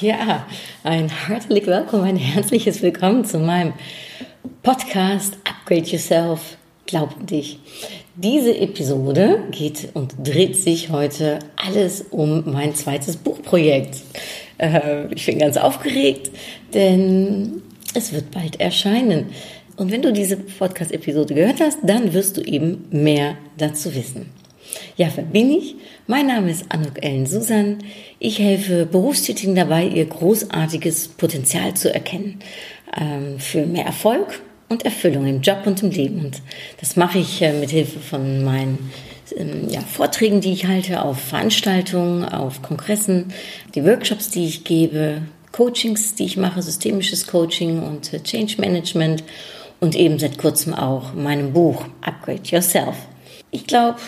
Ja, ein herzlich willkommen, ein herzliches Willkommen zu meinem Podcast Upgrade Yourself, glaub an dich. Diese Episode geht und dreht sich heute alles um mein zweites Buchprojekt. Äh, ich bin ganz aufgeregt, denn es wird bald erscheinen. Und wenn du diese Podcast-Episode gehört hast, dann wirst du eben mehr dazu wissen. Ja, wer bin ich? Mein Name ist Anuk Ellen Susan. Ich helfe Berufstätigen dabei, ihr großartiges Potenzial zu erkennen ähm, für mehr Erfolg und Erfüllung im Job und im Leben. Und das mache ich äh, mit Hilfe von meinen ähm, ja, Vorträgen, die ich halte, auf Veranstaltungen, auf Kongressen, die Workshops, die ich gebe, Coachings, die ich mache, systemisches Coaching und äh, Change Management und eben seit kurzem auch meinem Buch Upgrade Yourself. Ich glaube,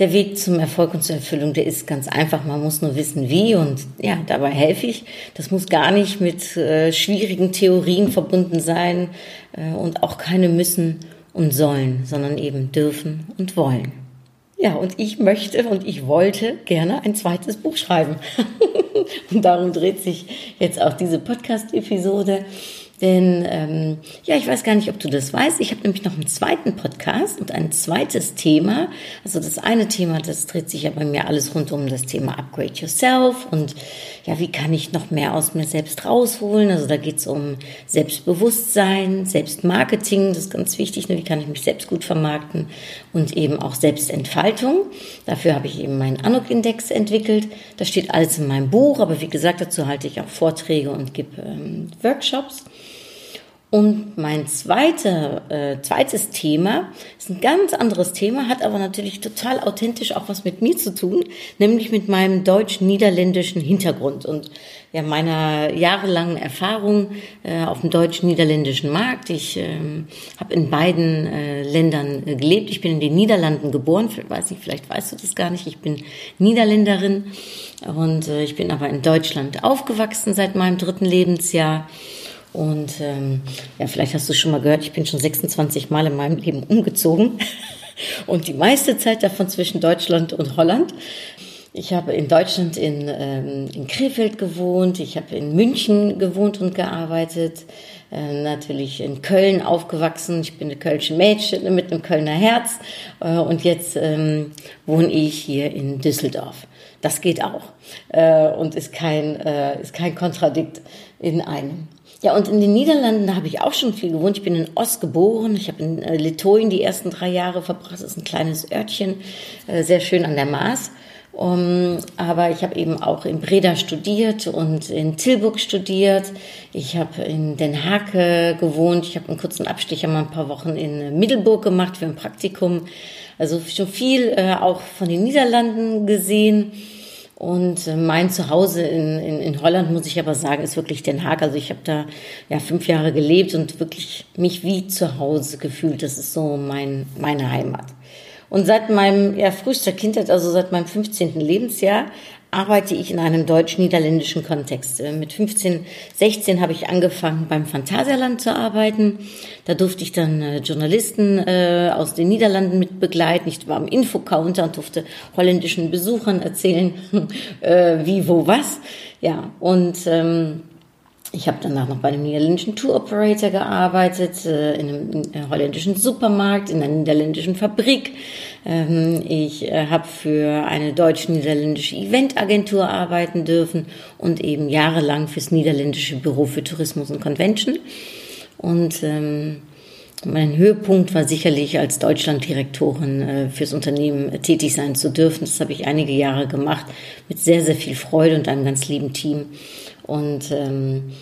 der Weg zum Erfolg und zur Erfüllung, der ist ganz einfach. Man muss nur wissen, wie und ja, dabei helfe ich. Das muss gar nicht mit äh, schwierigen Theorien verbunden sein äh, und auch keine müssen und sollen, sondern eben dürfen und wollen. Ja, und ich möchte und ich wollte gerne ein zweites Buch schreiben. und darum dreht sich jetzt auch diese Podcast-Episode. Denn ähm, ja, ich weiß gar nicht, ob du das weißt. Ich habe nämlich noch einen zweiten Podcast und ein zweites Thema. Also das eine Thema, das dreht sich ja bei mir alles rund um das Thema Upgrade Yourself und ja, wie kann ich noch mehr aus mir selbst rausholen? Also da geht es um Selbstbewusstsein, Selbstmarketing, das ist ganz wichtig. Ne? Wie kann ich mich selbst gut vermarkten und eben auch Selbstentfaltung. Dafür habe ich eben meinen Anok-Index entwickelt. Das steht alles in meinem Buch, aber wie gesagt, dazu halte ich auch Vorträge und gebe ähm, Workshops. Und mein zweite, äh, zweites Thema ist ein ganz anderes Thema, hat aber natürlich total authentisch auch was mit mir zu tun, nämlich mit meinem deutsch-niederländischen Hintergrund und ja, meiner jahrelangen Erfahrung äh, auf dem deutsch-niederländischen Markt. Ich ähm, habe in beiden äh, Ländern äh, gelebt. Ich bin in den Niederlanden geboren, weiß nicht, vielleicht weißt du das gar nicht. Ich bin Niederländerin und äh, ich bin aber in Deutschland aufgewachsen seit meinem dritten Lebensjahr. Und ähm, ja, vielleicht hast du schon mal gehört, ich bin schon 26 Mal in meinem Leben umgezogen und die meiste Zeit davon zwischen Deutschland und Holland. Ich habe in Deutschland in, ähm, in Krefeld gewohnt, ich habe in München gewohnt und gearbeitet, äh, natürlich in Köln aufgewachsen. Ich bin eine Kölsche Mädchen mit einem Kölner Herz äh, und jetzt ähm, wohne ich hier in Düsseldorf. Das geht auch äh, und ist kein, äh, ist kein Kontradikt in einem. Ja, und in den Niederlanden, habe ich auch schon viel gewohnt. Ich bin in Ost geboren. Ich habe in äh, Litauen die ersten drei Jahre verbracht. Das ist ein kleines Örtchen, äh, sehr schön an der Maas. Um, aber ich habe eben auch in Breda studiert und in Tilburg studiert. Ich habe in Den Haag äh, gewohnt. Ich habe einen kurzen Abstecher mal ein paar Wochen in Middelburg gemacht für ein Praktikum. Also schon viel äh, auch von den Niederlanden gesehen. Und äh, mein Zuhause in, in, in Holland, muss ich aber sagen, ist wirklich Den Haag. Also ich habe da ja fünf Jahre gelebt und wirklich mich wie zu Hause gefühlt. Das ist so mein, meine Heimat. Und seit meinem ja, frühester Kindheit, also seit meinem 15. Lebensjahr, arbeite ich in einem deutsch-niederländischen Kontext. Äh, mit 15, 16 habe ich angefangen beim Phantasialand zu arbeiten. Da durfte ich dann äh, Journalisten äh, aus den Niederlanden mit begleiten. Ich war am Infocounter und durfte holländischen Besuchern erzählen, äh, wie, wo, was. Ja, und ähm, ich habe danach noch bei einem niederländischen Tour Operator gearbeitet, äh, in einem holländischen Supermarkt, in einer niederländischen Fabrik. Ähm, ich äh, habe für eine deutsch-niederländische Eventagentur arbeiten dürfen und eben jahrelang fürs niederländische Büro für Tourismus und Convention. Und ähm, mein Höhepunkt war sicherlich als Deutschlanddirektorin äh, fürs Unternehmen tätig sein zu dürfen. Das habe ich einige Jahre gemacht mit sehr, sehr viel Freude und einem ganz lieben Team. Und ähm,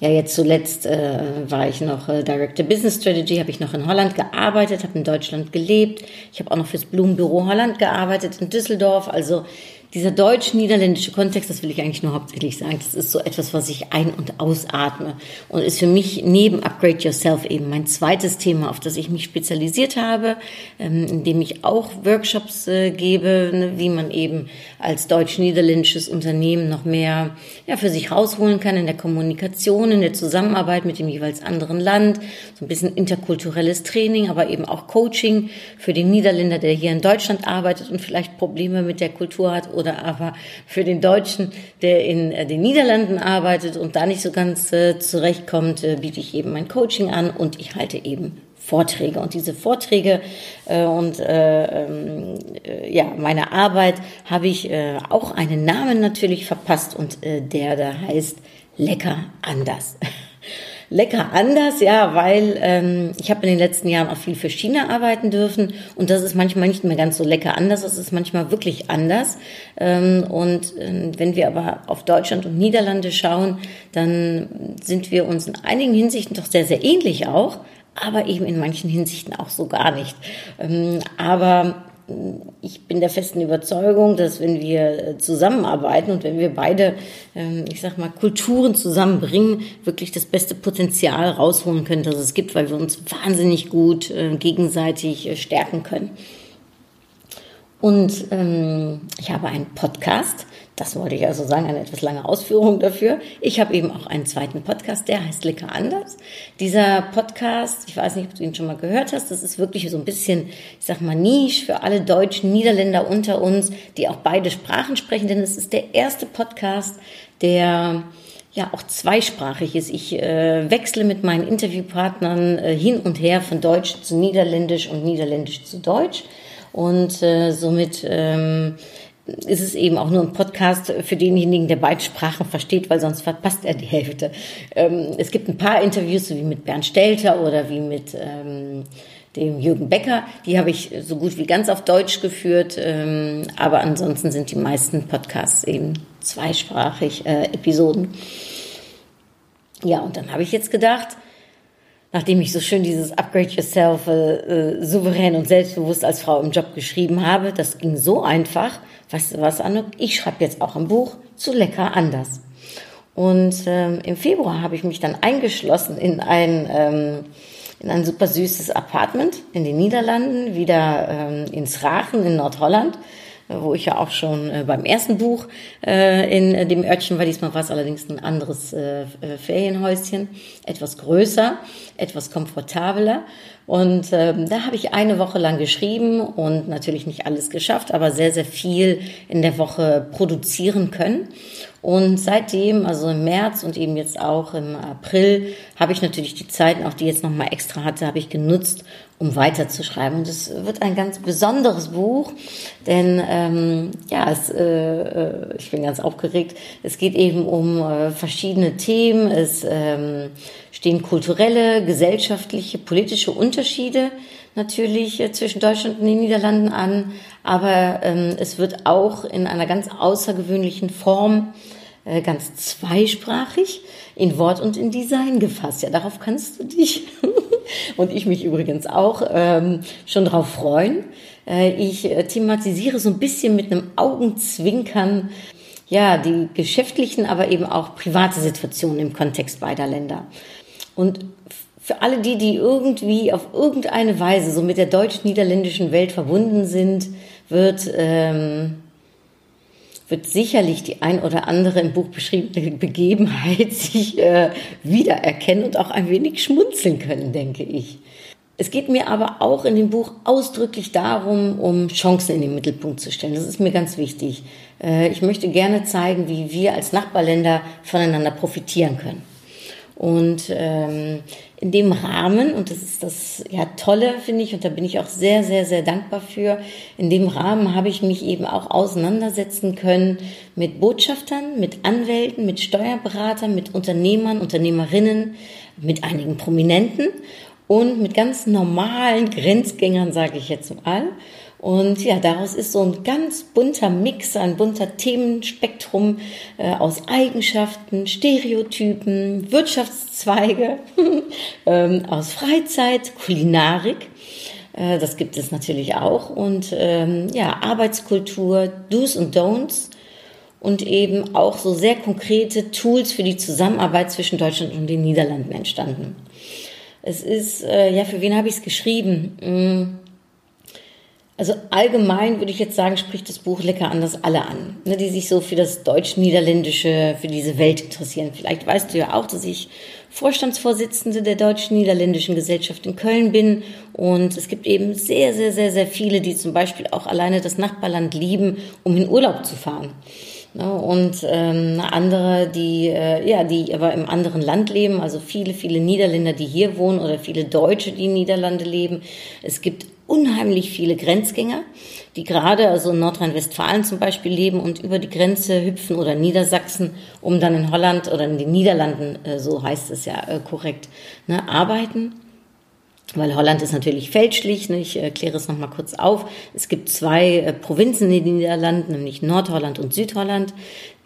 ja, jetzt zuletzt äh, war ich noch äh, Director Business Strategy, habe ich noch in Holland gearbeitet, habe in Deutschland gelebt. Ich habe auch noch fürs Blumenbüro Holland gearbeitet in Düsseldorf. Also dieser deutsch-niederländische Kontext, das will ich eigentlich nur hauptsächlich sagen, das ist so etwas, was ich ein- und ausatme und ist für mich neben Upgrade Yourself eben mein zweites Thema, auf das ich mich spezialisiert habe, ähm, indem ich auch Workshops äh, gebe, ne, wie man eben als deutsch-niederländisches Unternehmen noch mehr ja, für sich rausholen kann in der Kommunikation, in der Zusammenarbeit mit dem jeweils anderen Land, so ein bisschen interkulturelles Training, aber eben auch Coaching für den Niederländer, der hier in Deutschland arbeitet und vielleicht Probleme mit der Kultur hat oder aber für den Deutschen, der in äh, den Niederlanden arbeitet und da nicht so ganz äh, zurechtkommt, äh, biete ich eben mein Coaching an und ich halte eben Vorträge. Und diese Vorträge äh, und äh, ähm, äh, ja, meine Arbeit habe ich äh, auch einen Namen natürlich verpasst und äh, der da heißt Lecker anders. lecker anders, ja, weil ähm, ich habe in den letzten Jahren auch viel für China arbeiten dürfen und das ist manchmal nicht mehr ganz so lecker anders, das ist manchmal wirklich anders. Ähm, und ähm, wenn wir aber auf Deutschland und Niederlande schauen, dann sind wir uns in einigen Hinsichten doch sehr, sehr ähnlich auch, aber eben in manchen Hinsichten auch so gar nicht. Ähm, aber ich bin der festen Überzeugung, dass wenn wir äh, zusammenarbeiten und wenn wir beide, ähm, ich sag mal, Kulturen zusammenbringen, wirklich das beste Potenzial rausholen können, das es gibt, weil wir uns wahnsinnig gut äh, gegenseitig äh, stärken können. Und ähm, ich habe einen Podcast, das wollte ich also sagen, eine etwas lange Ausführung dafür. Ich habe eben auch einen zweiten Podcast, der heißt Lecker anders. Dieser Podcast, ich weiß nicht, ob du ihn schon mal gehört hast, das ist wirklich so ein bisschen, ich sag mal, Niche für alle deutschen Niederländer unter uns, die auch beide Sprachen sprechen, denn es ist der erste Podcast, der ja auch zweisprachig ist. Ich äh, wechsle mit meinen Interviewpartnern äh, hin und her von Deutsch zu Niederländisch und Niederländisch zu Deutsch. Und äh, somit ähm, ist es eben auch nur ein Podcast für denjenigen, der beide Sprachen versteht, weil sonst verpasst er die Hälfte. Ähm, es gibt ein paar Interviews, so wie mit Bernd Stelter oder wie mit ähm, dem Jürgen Becker. Die habe ich so gut wie ganz auf Deutsch geführt. Ähm, aber ansonsten sind die meisten Podcasts eben zweisprachig äh, Episoden. Ja, und dann habe ich jetzt gedacht, nachdem ich so schön dieses Upgrade Yourself äh, äh, souverän und selbstbewusst als Frau im Job geschrieben habe, das ging so einfach. Weißt du was, Anuk? Ich schreibe jetzt auch ein Buch zu Lecker anders. Und ähm, im Februar habe ich mich dann eingeschlossen in ein, ähm, in ein super süßes Apartment in den Niederlanden, wieder ähm, ins Rachen in Nordholland wo ich ja auch schon äh, beim ersten Buch äh, in dem Örtchen war. Diesmal war es allerdings ein anderes äh, Ferienhäuschen, etwas größer, etwas komfortabler. Und ähm, da habe ich eine Woche lang geschrieben und natürlich nicht alles geschafft, aber sehr, sehr viel in der Woche produzieren können. Und seitdem, also im März und eben jetzt auch im April, habe ich natürlich die Zeiten, auch die jetzt nochmal extra hatte, habe ich genutzt, um weiterzuschreiben. Und es wird ein ganz besonderes Buch, denn ähm, ja, es, äh, äh, ich bin ganz aufgeregt. Es geht eben um äh, verschiedene Themen. Es ähm, stehen kulturelle, gesellschaftliche, politische Unterschiede natürlich äh, zwischen Deutschland und den Niederlanden an, aber ähm, es wird auch in einer ganz außergewöhnlichen Form äh, ganz zweisprachig in Wort und in Design gefasst. Ja, darauf kannst du dich und ich mich übrigens auch ähm, schon darauf freuen. Äh, ich äh, thematisiere so ein bisschen mit einem Augenzwinkern ja die geschäftlichen, aber eben auch private Situationen im Kontext beider Länder. Und für alle die, die irgendwie auf irgendeine Weise so mit der deutsch-niederländischen Welt verbunden sind, wird ähm, wird sicherlich die ein oder andere im Buch beschriebene Begebenheit sich äh, wiedererkennen und auch ein wenig schmunzeln können, denke ich. Es geht mir aber auch in dem Buch ausdrücklich darum, um Chancen in den Mittelpunkt zu stellen. Das ist mir ganz wichtig. Äh, ich möchte gerne zeigen, wie wir als Nachbarländer voneinander profitieren können. Und ähm, in dem Rahmen, und das ist das ja Tolle, finde ich, und da bin ich auch sehr, sehr, sehr dankbar für, in dem Rahmen habe ich mich eben auch auseinandersetzen können mit Botschaftern, mit Anwälten, mit Steuerberatern, mit Unternehmern, Unternehmerinnen, mit einigen Prominenten und mit ganz normalen Grenzgängern, sage ich jetzt mal. Und ja, daraus ist so ein ganz bunter Mix, ein bunter Themenspektrum äh, aus Eigenschaften, Stereotypen, Wirtschaftszweige, ähm, aus Freizeit, Kulinarik. Äh, das gibt es natürlich auch. Und ähm, ja, Arbeitskultur, Do's und Don'ts und eben auch so sehr konkrete Tools für die Zusammenarbeit zwischen Deutschland und den Niederlanden entstanden. Es ist, äh, ja, für wen habe ich es geschrieben? Mm. Also allgemein würde ich jetzt sagen, spricht das Buch lecker anders alle an, ne, die sich so für das Deutsch-Niederländische, für diese Welt interessieren. Vielleicht weißt du ja auch, dass ich Vorstandsvorsitzende der Deutsch-Niederländischen Gesellschaft in Köln bin. Und es gibt eben sehr, sehr, sehr, sehr viele, die zum Beispiel auch alleine das Nachbarland lieben, um in Urlaub zu fahren. Ne, und ähm, andere, die äh, ja, die aber im anderen Land leben, also viele, viele Niederländer, die hier wohnen oder viele Deutsche, die in Niederlande leben. Es gibt unheimlich viele Grenzgänger, die gerade also in Nordrhein-Westfalen zum Beispiel leben und über die Grenze hüpfen oder Niedersachsen, um dann in Holland oder in den Niederlanden, äh, so heißt es ja äh, korrekt, ne, arbeiten weil Holland ist natürlich fälschlich. Ne? Ich kläre es nochmal kurz auf. Es gibt zwei äh, Provinzen in den Niederlanden, nämlich Nordholland und Südholland.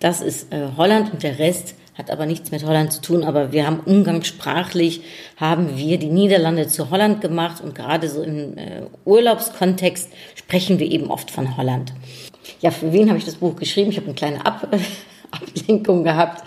Das ist Holland und der Rest hat aber nichts mit Holland zu tun. Aber wir haben umgangssprachlich, haben wir die Niederlande zu Holland gemacht und gerade so im äh, Urlaubskontext sprechen wir eben oft von Holland. Ja, für wen habe ich das Buch geschrieben? Ich habe eine kleine Ab Ablenkung gehabt.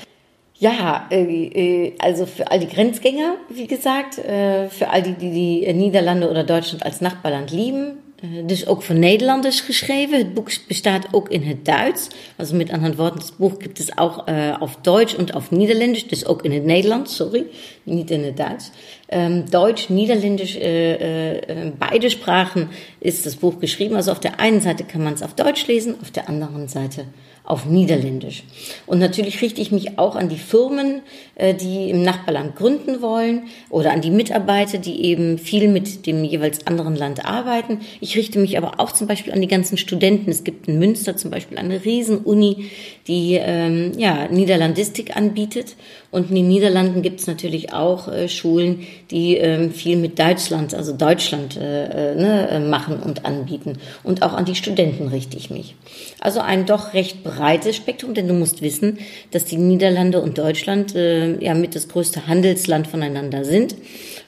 Ja, äh, äh, also für all die Grenzgänger, wie gesagt, äh, für all die, die die Niederlande oder Deutschland als Nachbarland lieben. Äh, dus ook voor Nederlanders geschreven. Het boek bestaat ook in het Duits. Also mit anderen Worten, das Buch gibt es auch äh, auf Deutsch und auf Niederländisch, dus ook in het Nederlands, sorry, nicht in het Duits. Ähm, Deutsch, Niederländisch, äh, äh, beide Sprachen ist das Buch geschrieben. Also auf der einen Seite kann man es auf Deutsch lesen, auf der anderen Seite auf Niederländisch. Und natürlich richte ich mich auch an die Firmen, äh, die im Nachbarland gründen wollen oder an die Mitarbeiter, die eben viel mit dem jeweils anderen Land arbeiten. Ich richte mich aber auch zum Beispiel an die ganzen Studenten. Es gibt in Münster zum Beispiel eine Riesenuni, die ähm, ja, Niederlandistik anbietet. Und in den Niederlanden gibt es natürlich auch äh, Schulen, die ähm, viel mit Deutschland, also Deutschland äh, äh ne, äh, machen und anbieten. Und auch an die Studenten richte ich mich. Also ein doch recht breites Spektrum, denn du musst wissen, dass die Niederlande und Deutschland äh, ja mit das größte Handelsland voneinander sind.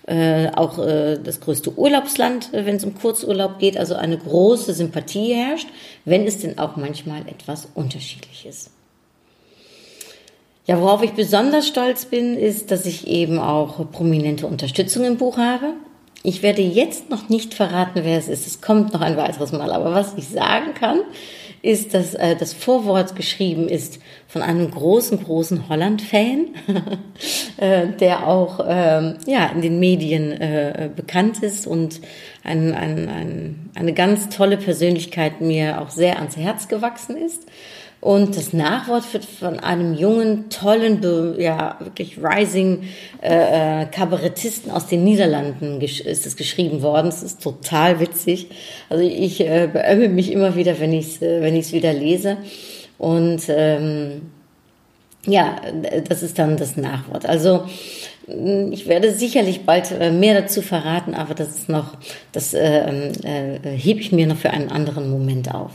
Äh, auch äh, das größte Urlaubsland, äh, wenn es um Kurzurlaub geht, also eine große Sympathie herrscht, wenn es denn auch manchmal etwas unterschiedlich ist. Ja, worauf ich besonders stolz bin, ist, dass ich eben auch prominente Unterstützung im Buch habe. Ich werde jetzt noch nicht verraten, wer es ist. Es kommt noch ein weiteres Mal. Aber was ich sagen kann, ist, dass äh, das Vorwort geschrieben ist von einem großen, großen Holland-Fan, äh, der auch ähm, ja, in den Medien äh, bekannt ist und ein, ein, ein, eine ganz tolle Persönlichkeit mir auch sehr ans Herz gewachsen ist. Und das Nachwort wird von einem jungen, tollen, ja, wirklich rising äh, äh, Kabarettisten aus den Niederlanden ist es geschrieben worden. Es ist total witzig. Also ich äh, beömme mich immer wieder, wenn ich es äh, wenn ich's wieder lese. Und ähm, ja, das ist dann das Nachwort. Also ich werde sicherlich bald äh, mehr dazu verraten, aber das ist noch, das äh, äh, hebe ich mir noch für einen anderen Moment auf.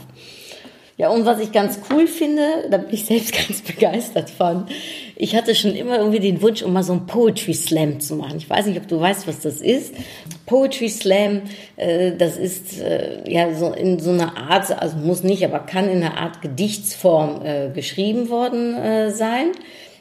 Ja, und was ich ganz cool finde, da bin ich selbst ganz begeistert von. Ich hatte schon immer irgendwie den Wunsch, um mal so ein Poetry Slam zu machen. Ich weiß nicht, ob du weißt, was das ist. Poetry Slam, äh, das ist äh, ja so in so einer Art, also muss nicht, aber kann in einer Art Gedichtsform äh, geschrieben worden äh, sein.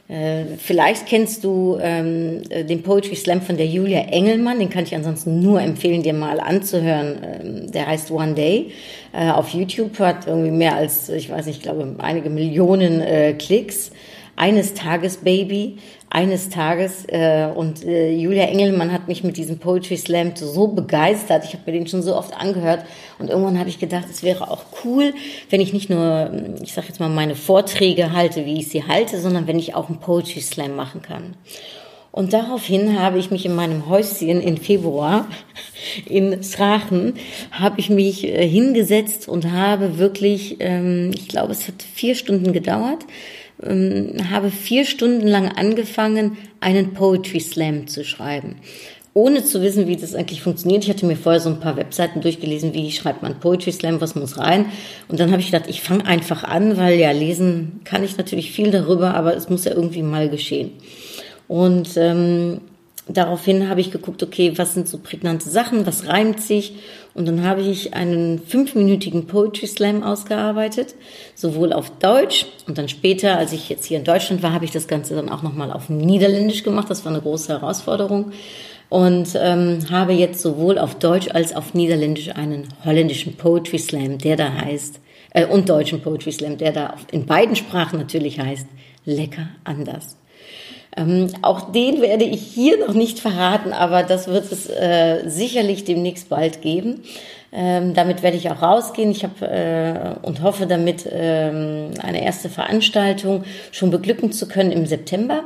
Äh, vielleicht kennst du ähm, äh, den Poetry Slam von der Julia Engelmann, den kann ich ansonsten nur empfehlen, dir mal anzuhören. Ähm, der heißt One Day. Äh, auf YouTube hat irgendwie mehr als, ich weiß nicht, ich glaube, einige Millionen äh, Klicks. Eines Tages Baby eines Tages äh, und äh, Julia Engelmann hat mich mit diesem Poetry Slam so begeistert. Ich habe mir den schon so oft angehört und irgendwann habe ich gedacht, es wäre auch cool, wenn ich nicht nur, ich sage jetzt mal, meine Vorträge halte, wie ich sie halte, sondern wenn ich auch einen Poetry Slam machen kann. Und daraufhin habe ich mich in meinem Häuschen in Februar in Srachen, habe ich mich äh, hingesetzt und habe wirklich, ähm, ich glaube, es hat vier Stunden gedauert, ähm, habe vier Stunden lang angefangen, einen Poetry Slam zu schreiben. Ohne zu wissen, wie das eigentlich funktioniert. Ich hatte mir vorher so ein paar Webseiten durchgelesen, wie schreibt man Poetry Slam, was muss rein. Und dann habe ich gedacht, ich fange einfach an, weil ja, lesen kann ich natürlich viel darüber, aber es muss ja irgendwie mal geschehen. Und ähm, daraufhin habe ich geguckt, okay, was sind so prägnante Sachen, was reimt sich? Und dann habe ich einen fünfminütigen Poetry Slam ausgearbeitet, sowohl auf Deutsch und dann später, als ich jetzt hier in Deutschland war, habe ich das Ganze dann auch nochmal auf Niederländisch gemacht. Das war eine große Herausforderung. Und ähm, habe jetzt sowohl auf Deutsch als auf Niederländisch einen holländischen Poetry Slam, der da heißt, äh, und deutschen Poetry Slam, der da in beiden Sprachen natürlich heißt, lecker anders. Ähm, auch den werde ich hier noch nicht verraten, aber das wird es äh, sicherlich demnächst bald geben. Ähm, damit werde ich auch rausgehen. Ich habe äh, und hoffe damit ähm, eine erste Veranstaltung schon beglücken zu können im September.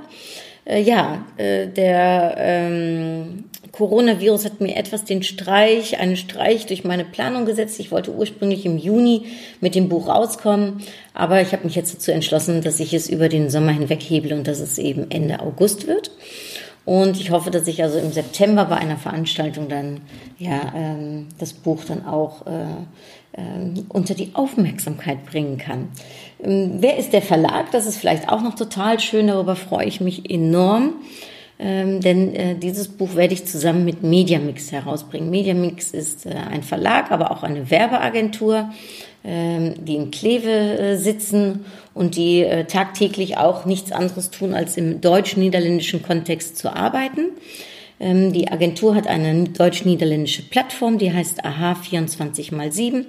Äh, ja, äh, der ähm, Coronavirus hat mir etwas den Streich, einen Streich durch meine Planung gesetzt. Ich wollte ursprünglich im Juni mit dem Buch rauskommen, aber ich habe mich jetzt dazu entschlossen, dass ich es über den Sommer hinweg heble und dass es eben Ende August wird. Und ich hoffe, dass ich also im September bei einer Veranstaltung dann ja ähm, das Buch dann auch äh, äh, unter die Aufmerksamkeit bringen kann. Ähm, wer ist der Verlag? Das ist vielleicht auch noch total schön. Darüber freue ich mich enorm. Ähm, denn äh, dieses Buch werde ich zusammen mit Mediamix herausbringen. Mediamix ist äh, ein Verlag, aber auch eine Werbeagentur, äh, die in Kleve äh, sitzen und die äh, tagtäglich auch nichts anderes tun, als im deutsch-niederländischen Kontext zu arbeiten. Ähm, die Agentur hat eine deutsch-niederländische Plattform, die heißt AHA 24 x 7.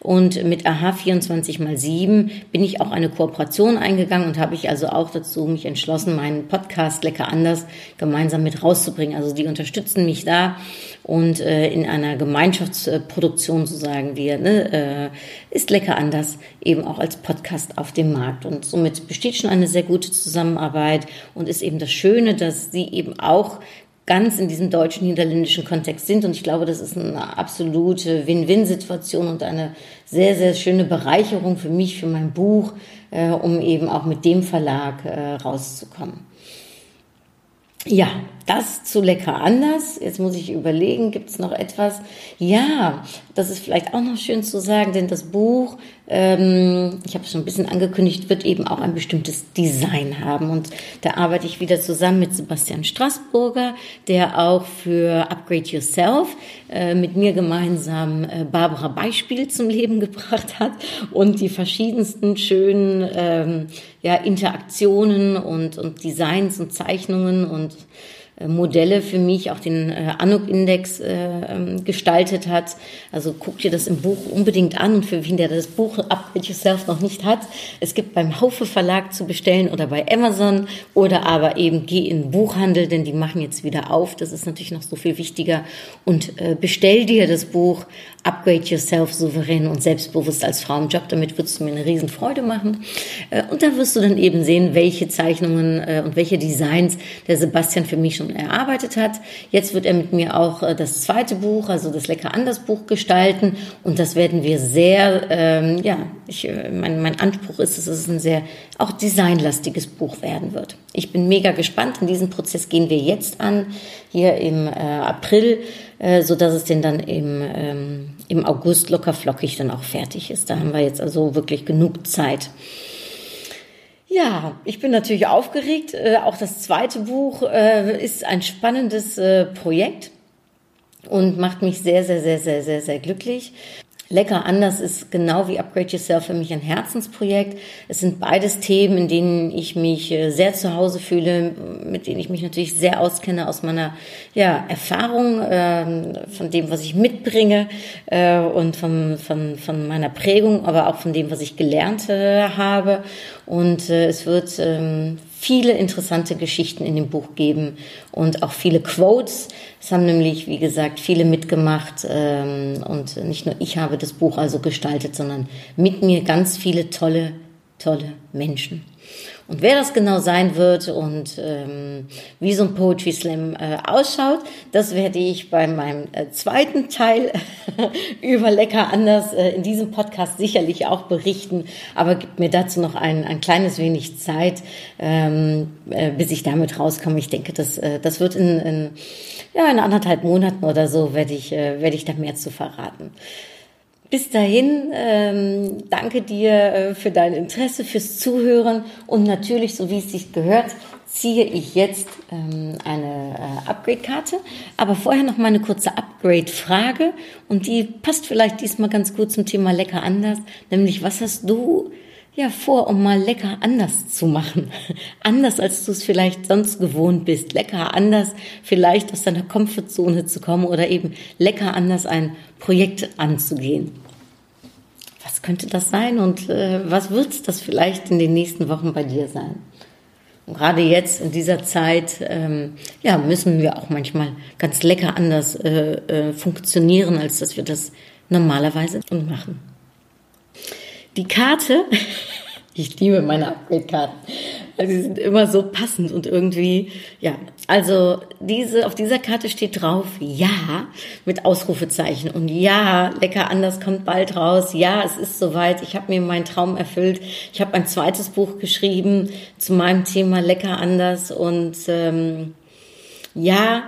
Und mit AHA 24 x 7 bin ich auch eine Kooperation eingegangen und habe ich also auch dazu mich entschlossen, meinen Podcast Lecker anders gemeinsam mit rauszubringen. Also die unterstützen mich da und äh, in einer Gemeinschaftsproduktion, so sagen wir, ne, äh, ist Lecker anders eben auch als Podcast auf dem Markt. Und somit besteht schon eine sehr gute Zusammenarbeit und ist eben das Schöne, dass sie eben auch ganz in diesem deutschen-niederländischen Kontext sind. Und ich glaube, das ist eine absolute Win-Win-Situation und eine sehr, sehr schöne Bereicherung für mich, für mein Buch, äh, um eben auch mit dem Verlag äh, rauszukommen. Ja, das zu lecker anders. Jetzt muss ich überlegen, gibt es noch etwas? Ja, das ist vielleicht auch noch schön zu sagen, denn das Buch, ähm, ich habe es schon ein bisschen angekündigt, wird eben auch ein bestimmtes Design haben. Und da arbeite ich wieder zusammen mit Sebastian Straßburger, der auch für Upgrade Yourself äh, mit mir gemeinsam äh, Barbara Beispiel zum Leben gebracht hat und die verschiedensten schönen ähm, ja, Interaktionen und, und Designs und Zeichnungen und Modelle für mich, auch den äh, Anuk-Index äh, ähm, gestaltet hat. Also guck dir das im Buch unbedingt an und für wen der das Buch Upgrade Yourself noch nicht hat. Es gibt beim Haufe Verlag zu bestellen oder bei Amazon oder aber eben geh in den Buchhandel, denn die machen jetzt wieder auf. Das ist natürlich noch so viel wichtiger. Und äh, bestell dir das Buch Upgrade Yourself souverän und selbstbewusst als Frau im Job. Damit würdest du mir eine Riesenfreude machen. Äh, und da wirst du dann eben sehen, welche Zeichnungen äh, und welche Designs der Sebastian für mich schon erarbeitet hat. Jetzt wird er mit mir auch äh, das zweite Buch, also das Lecker anders Buch gestalten. Und das werden wir sehr, ähm, ja, ich, mein, mein Anspruch ist, dass es ein sehr auch designlastiges Buch werden wird. Ich bin mega gespannt. In diesen Prozess gehen wir jetzt an, hier im äh, April, äh, so es denn dann im, ähm, im August locker flockig dann auch fertig ist. Da haben wir jetzt also wirklich genug Zeit. Ja, ich bin natürlich aufgeregt. Äh, auch das zweite Buch äh, ist ein spannendes äh, Projekt und macht mich sehr, sehr, sehr, sehr, sehr, sehr glücklich. Lecker anders ist genau wie Upgrade Yourself für mich ein Herzensprojekt. Es sind beides Themen, in denen ich mich äh, sehr zu Hause fühle, mit denen ich mich natürlich sehr auskenne aus meiner ja, Erfahrung, äh, von dem, was ich mitbringe äh, und von, von, von meiner Prägung, aber auch von dem, was ich gelernt äh, habe. Und äh, es wird ähm, viele interessante Geschichten in dem Buch geben und auch viele Quotes. Es haben nämlich, wie gesagt, viele mitgemacht ähm, und nicht nur ich habe das Buch also gestaltet, sondern mit mir ganz viele tolle, tolle Menschen. Und wer das genau sein wird und ähm, wie so ein Poetry Slam äh, ausschaut, das werde ich bei meinem äh, zweiten Teil über Lecker anders äh, in diesem Podcast sicherlich auch berichten. Aber gibt mir dazu noch ein, ein kleines wenig Zeit, ähm, äh, bis ich damit rauskomme. Ich denke, das, äh, das wird in, in, ja, in anderthalb Monaten oder so werde ich, äh, werde ich da mehr zu verraten. Bis dahin, ähm, danke dir äh, für dein Interesse, fürs Zuhören und natürlich, so wie es sich gehört, ziehe ich jetzt ähm, eine äh, Upgrade-Karte. Aber vorher noch mal eine kurze Upgrade-Frage und die passt vielleicht diesmal ganz gut zum Thema lecker anders. Nämlich, was hast du ja vor, um mal lecker anders zu machen? anders, als du es vielleicht sonst gewohnt bist. Lecker anders, vielleicht aus deiner Komfortzone zu kommen oder eben lecker anders ein Projekt anzugehen. Was könnte das sein und äh, was wird das vielleicht in den nächsten Wochen bei dir sein? Und gerade jetzt in dieser Zeit, ähm, ja, müssen wir auch manchmal ganz lecker anders äh, äh, funktionieren, als dass wir das normalerweise machen. Die Karte, ich liebe meine Upgrade-Karten, also sie sind immer so passend und irgendwie, ja, also diese, auf dieser Karte steht drauf, ja, mit Ausrufezeichen. Und ja, lecker anders kommt bald raus, ja, es ist soweit, ich habe mir meinen Traum erfüllt, ich habe ein zweites Buch geschrieben zu meinem Thema lecker anders. Und ähm, ja,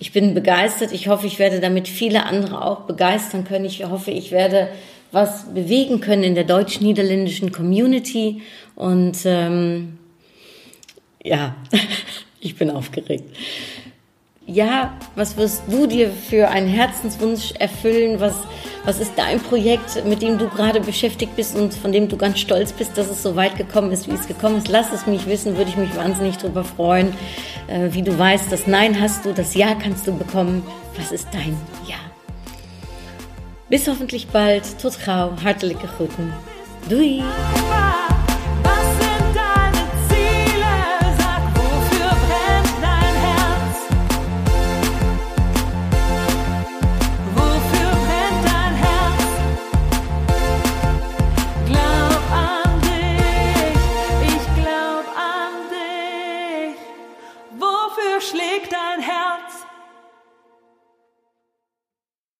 ich bin begeistert, ich hoffe, ich werde damit viele andere auch begeistern können, ich hoffe, ich werde was bewegen können in der deutsch-niederländischen Community und ähm, ja, ich bin aufgeregt. Ja, was wirst du dir für einen Herzenswunsch erfüllen? Was, was ist dein Projekt, mit dem du gerade beschäftigt bist und von dem du ganz stolz bist, dass es so weit gekommen ist, wie es gekommen ist? Lass es mich wissen, würde ich mich wahnsinnig darüber freuen. Äh, wie du weißt, das Nein hast du, das Ja kannst du bekommen. Was ist dein Ja? Bis hoffentlich bald. Tot gauw. Hartelijke groeten. Doei!